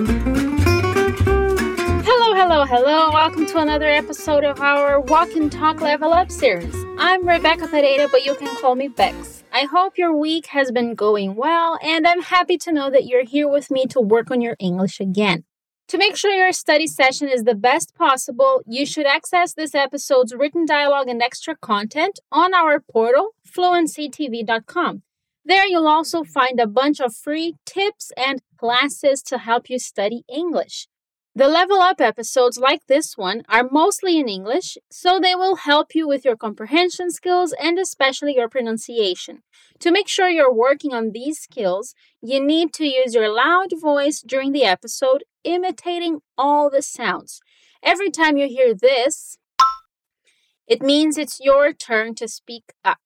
Hello, hello, hello. Welcome to another episode of our Walk and Talk Level Up series. I'm Rebecca Pereira, but you can call me Bex. I hope your week has been going well, and I'm happy to know that you're here with me to work on your English again. To make sure your study session is the best possible, you should access this episode's written dialogue and extra content on our portal, fluencytv.com. There, you'll also find a bunch of free tips and classes to help you study English. The level up episodes, like this one, are mostly in English, so they will help you with your comprehension skills and especially your pronunciation. To make sure you're working on these skills, you need to use your loud voice during the episode, imitating all the sounds. Every time you hear this, it means it's your turn to speak up.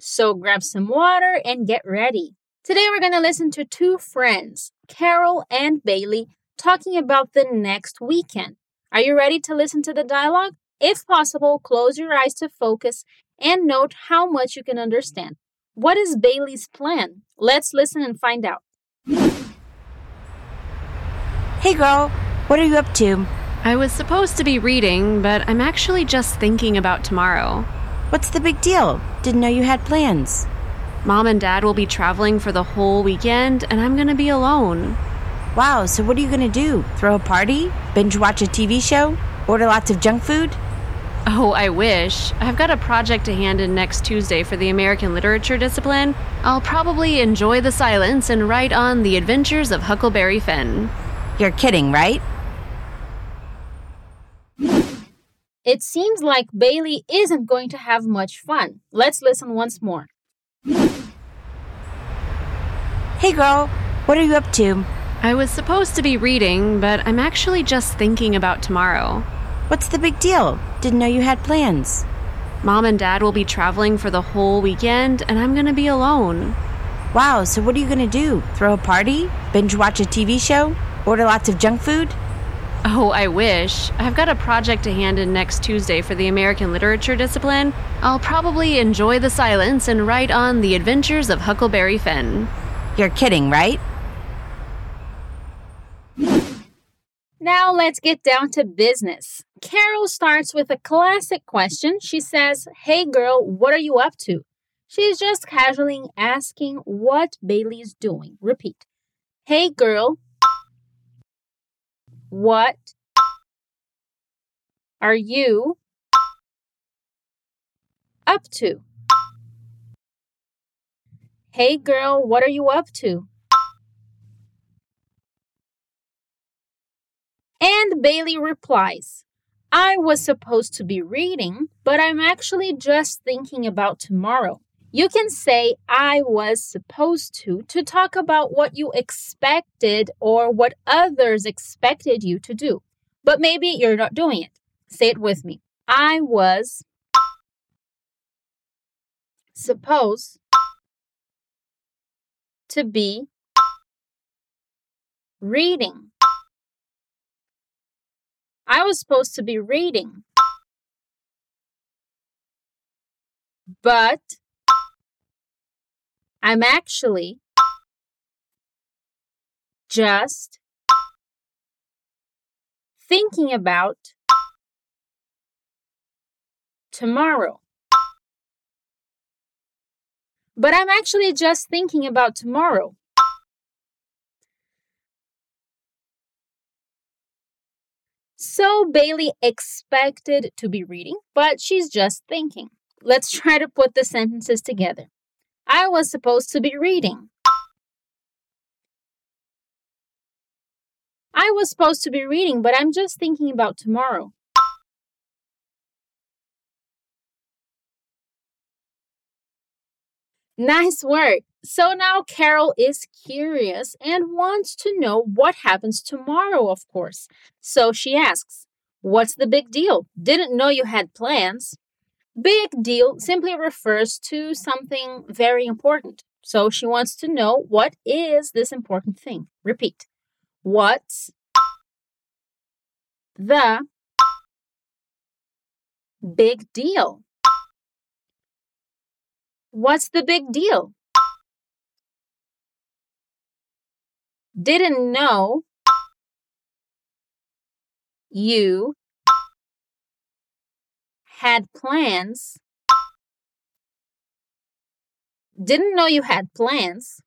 So grab some water and get ready. Today we're going to listen to two friends, Carol and Bailey, talking about the next weekend. Are you ready to listen to the dialogue? If possible, close your eyes to focus and note how much you can understand. What is Bailey's plan? Let's listen and find out. Hey girl, what are you up to? I was supposed to be reading, but I'm actually just thinking about tomorrow. What's the big deal? Didn't know you had plans. Mom and Dad will be traveling for the whole weekend, and I'm gonna be alone. Wow, so what are you gonna do? Throw a party? Binge watch a TV show? Order lots of junk food? Oh, I wish. I've got a project to hand in next Tuesday for the American Literature discipline. I'll probably enjoy the silence and write on The Adventures of Huckleberry Finn. You're kidding, right? It seems like Bailey isn't going to have much fun. Let's listen once more. Hey girl, what are you up to? I was supposed to be reading, but I'm actually just thinking about tomorrow. What's the big deal? Didn't know you had plans. Mom and Dad will be traveling for the whole weekend, and I'm gonna be alone. Wow, so what are you gonna do? Throw a party? Binge watch a TV show? Order lots of junk food? Oh, I wish. I've got a project to hand in next Tuesday for the American Literature discipline. I'll probably enjoy the silence and write on The Adventures of Huckleberry Finn. You're kidding, right? Now let's get down to business. Carol starts with a classic question. She says, Hey girl, what are you up to? She's just casually asking what Bailey's doing. Repeat. Hey girl, what are you up to? Hey girl, what are you up to? And Bailey replies, I was supposed to be reading, but I'm actually just thinking about tomorrow. You can say I was supposed to to talk about what you expected or what others expected you to do. But maybe you're not doing it. Say it with me. I was supposed to be reading. I was supposed to be reading. But I'm actually just thinking about tomorrow. But I'm actually just thinking about tomorrow. So Bailey expected to be reading, but she's just thinking. Let's try to put the sentences together. I was supposed to be reading. I was supposed to be reading, but I'm just thinking about tomorrow. Nice work. So now Carol is curious and wants to know what happens tomorrow, of course. So she asks, What's the big deal? Didn't know you had plans. Big deal simply refers to something very important. So she wants to know what is this important thing. Repeat. What's the big deal? What's the big deal? Didn't know you had plans. Didn't know you had plans.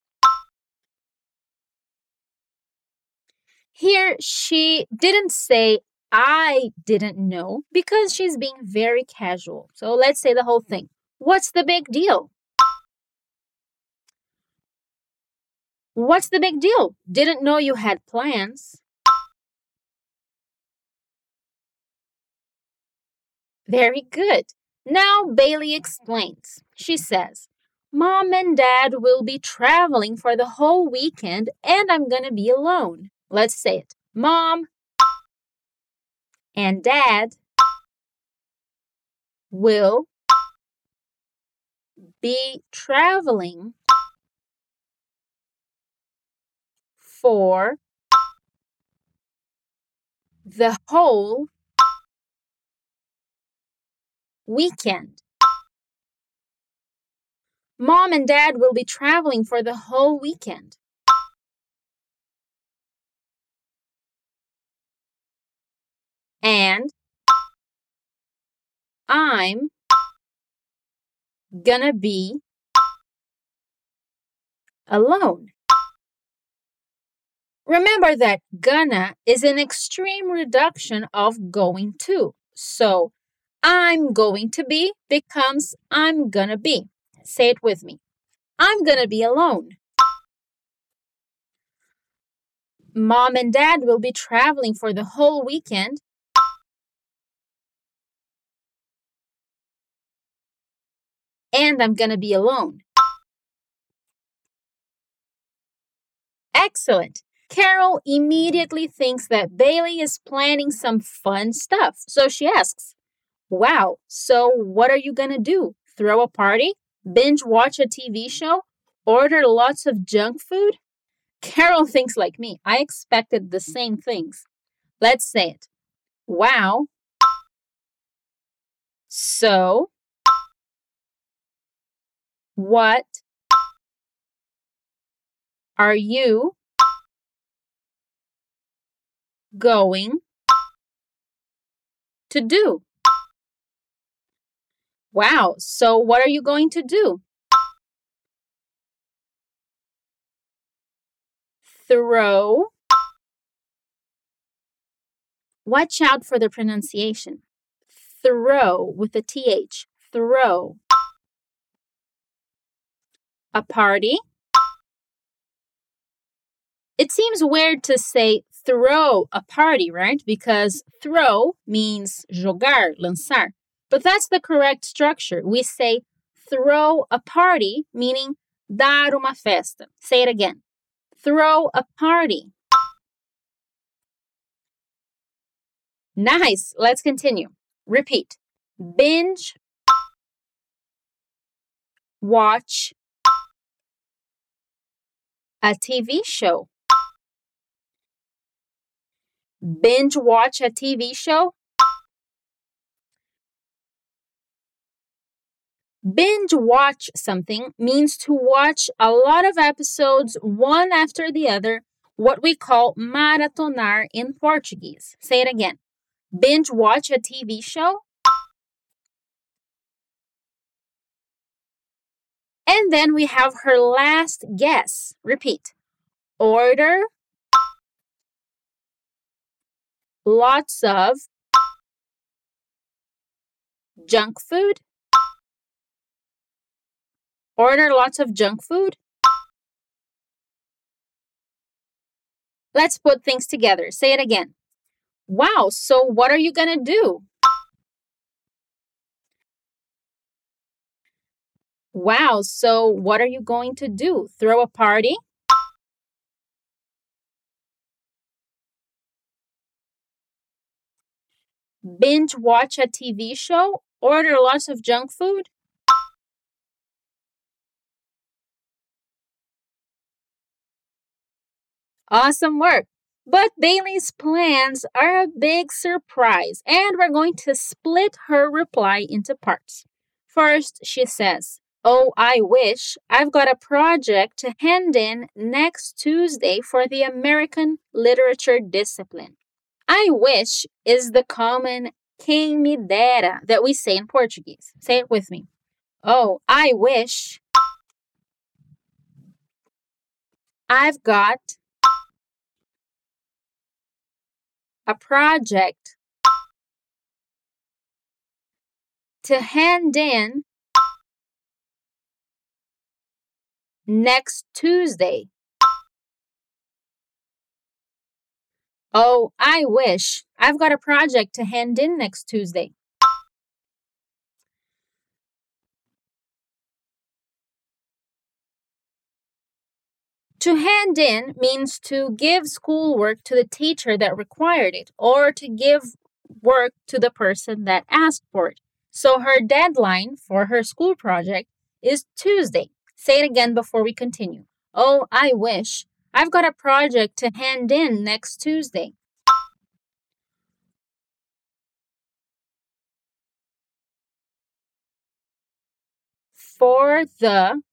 Here, she didn't say, I didn't know, because she's being very casual. So let's say the whole thing. What's the big deal? What's the big deal? Didn't know you had plans. Very good. Now Bailey explains. She says, Mom and Dad will be traveling for the whole weekend and I'm gonna be alone. Let's say it. Mom and Dad will be traveling for the whole weekend. Mom and Dad will be traveling for the whole weekend. And I'm gonna be alone. Remember that gonna is an extreme reduction of going to. So I'm going to be becomes I'm gonna be. Say it with me. I'm gonna be alone. Mom and dad will be traveling for the whole weekend. And I'm gonna be alone. Excellent. Carol immediately thinks that Bailey is planning some fun stuff. So she asks, Wow, so what are you gonna do? Throw a party? Binge watch a TV show? Order lots of junk food? Carol thinks like me. I expected the same things. Let's say it. Wow. So, what are you going to do? Wow, so what are you going to do? Throw. Watch out for the pronunciation. Throw with a TH. Throw. A party. It seems weird to say throw a party, right? Because throw means jogar, lançar. But that's the correct structure. We say throw a party, meaning dar uma festa. Say it again. Throw a party. Nice. Let's continue. Repeat. Binge. Watch a TV show. Binge watch a TV show. Binge watch something means to watch a lot of episodes one after the other, what we call maratonar in Portuguese. Say it again. Binge watch a TV show. And then we have her last guess. Repeat. Order lots of junk food Order lots of junk food? Let's put things together. Say it again. Wow, so what are you going to do? Wow, so what are you going to do? Throw a party? Binge watch a TV show? Order lots of junk food? Awesome work! But Bailey's plans are a big surprise, and we're going to split her reply into parts. First, she says, Oh, I wish I've got a project to hand in next Tuesday for the American literature discipline. I wish is the common quem me dera that we say in Portuguese. Say it with me. Oh, I wish I've got a project to hand in next Tuesday. Oh, I wish. I've got a project to hand in next Tuesday. To hand in means to give schoolwork to the teacher that required it or to give work to the person that asked for it. So her deadline for her school project is Tuesday. Say it again before we continue. Oh, I wish. I've got a project to hand in next Tuesday. For the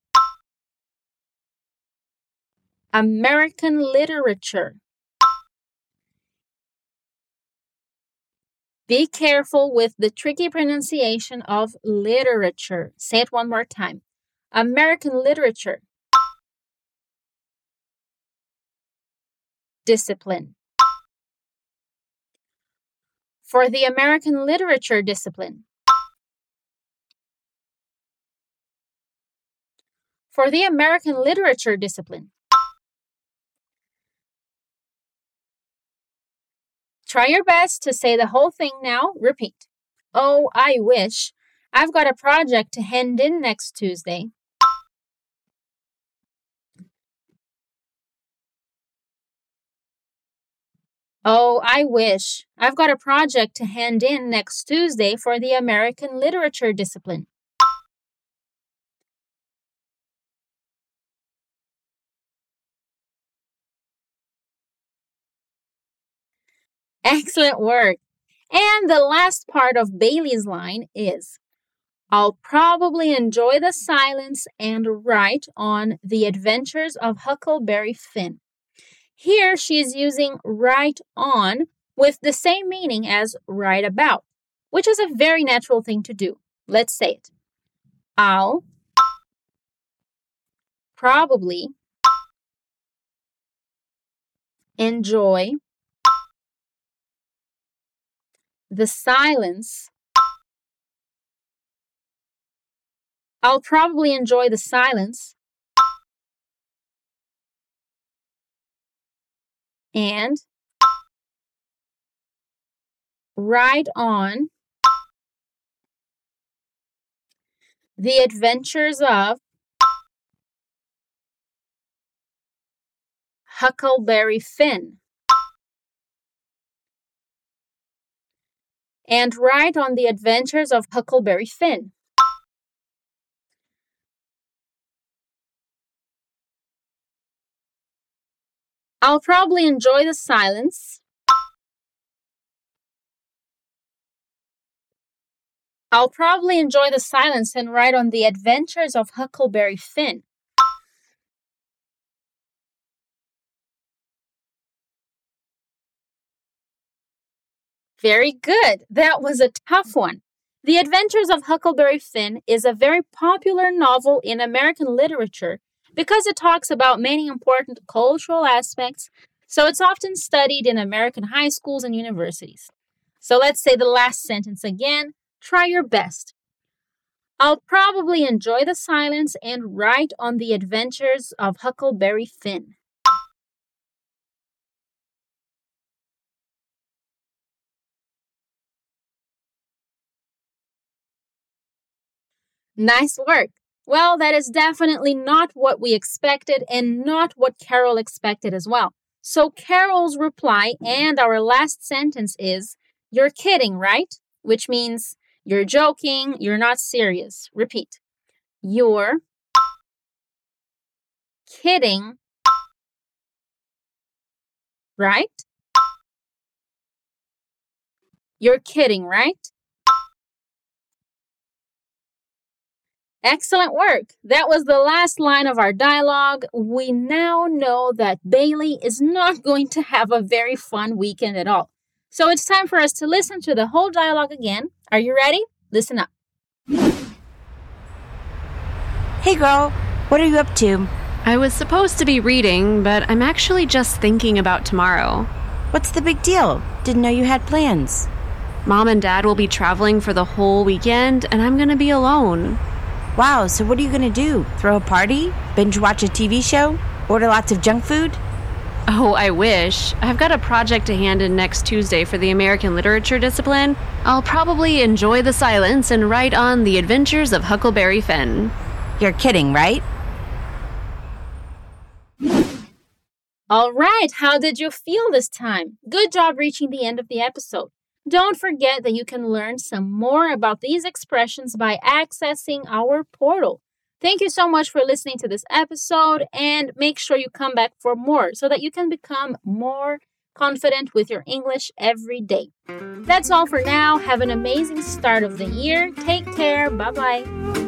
American literature. Be careful with the tricky pronunciation of literature. Say it one more time. American literature. Discipline. For the American literature discipline. For the American literature discipline. Try your best to say the whole thing now. Repeat. Oh, I wish. I've got a project to hand in next Tuesday. Oh, I wish. I've got a project to hand in next Tuesday for the American literature discipline. Excellent work. And the last part of Bailey's line is I'll probably enjoy the silence and write on the adventures of Huckleberry Finn. Here she is using write on with the same meaning as write about, which is a very natural thing to do. Let's say it. I'll probably enjoy the silence. I'll probably enjoy the silence. And ride on the adventures of Huckleberry Finn. And write on the adventures of Huckleberry Finn. I'll probably enjoy the silence. I'll probably enjoy the silence and write on the adventures of Huckleberry Finn. Very good. That was a tough one. The Adventures of Huckleberry Finn is a very popular novel in American literature because it talks about many important cultural aspects, so it's often studied in American high schools and universities. So let's say the last sentence again. Try your best. I'll probably enjoy the silence and write on the adventures of Huckleberry Finn. Nice work. Well, that is definitely not what we expected and not what Carol expected as well. So Carol's reply and our last sentence is, You're kidding, right? Which means you're joking, you're not serious. Repeat. You're kidding, right? You're kidding, right? Excellent work. That was the last line of our dialogue. We now know that Bailey is not going to have a very fun weekend at all. So it's time for us to listen to the whole dialogue again. Are you ready? Listen up. Hey girl, what are you up to? I was supposed to be reading, but I'm actually just thinking about tomorrow. What's the big deal? Didn't know you had plans. Mom and Dad will be traveling for the whole weekend, and I'm gonna be alone. Wow, so what are you gonna do? Throw a party? Binge watch a TV show? Order lots of junk food? Oh, I wish. I've got a project to hand in next Tuesday for the American Literature discipline. I'll probably enjoy the silence and write on the adventures of Huckleberry Finn. You're kidding, right? All right, how did you feel this time? Good job reaching the end of the episode. Don't forget that you can learn some more about these expressions by accessing our portal. Thank you so much for listening to this episode and make sure you come back for more so that you can become more confident with your English every day. That's all for now. Have an amazing start of the year. Take care. Bye bye.